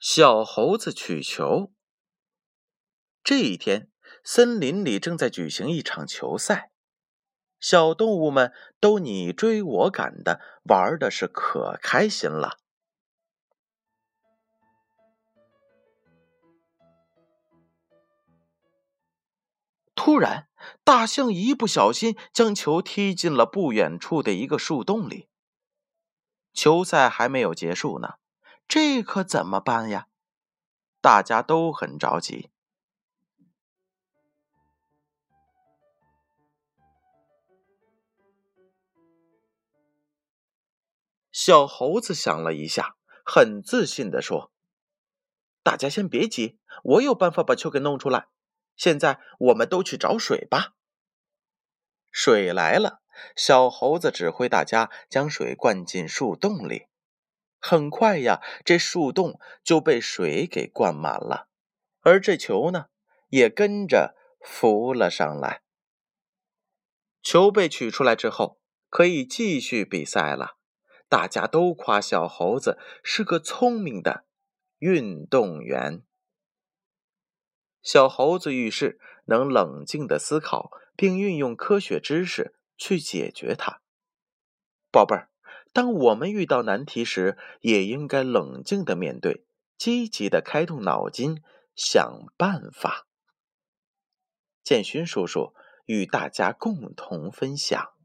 小猴子取球。这一天，森林里正在举行一场球赛，小动物们都你追我赶的，玩的是可开心了。突然，大象一不小心将球踢进了不远处的一个树洞里。球赛还没有结束呢。这可怎么办呀？大家都很着急。小猴子想了一下，很自信的说：“大家先别急，我有办法把球给弄出来。现在我们都去找水吧。”水来了，小猴子指挥大家将水灌进树洞里。很快呀，这树洞就被水给灌满了，而这球呢，也跟着浮了上来。球被取出来之后，可以继续比赛了。大家都夸小猴子是个聪明的运动员。小猴子遇事能冷静的思考，并运用科学知识去解决它。宝贝儿。当我们遇到难题时，也应该冷静的面对，积极的开动脑筋想办法。建勋叔叔与大家共同分享。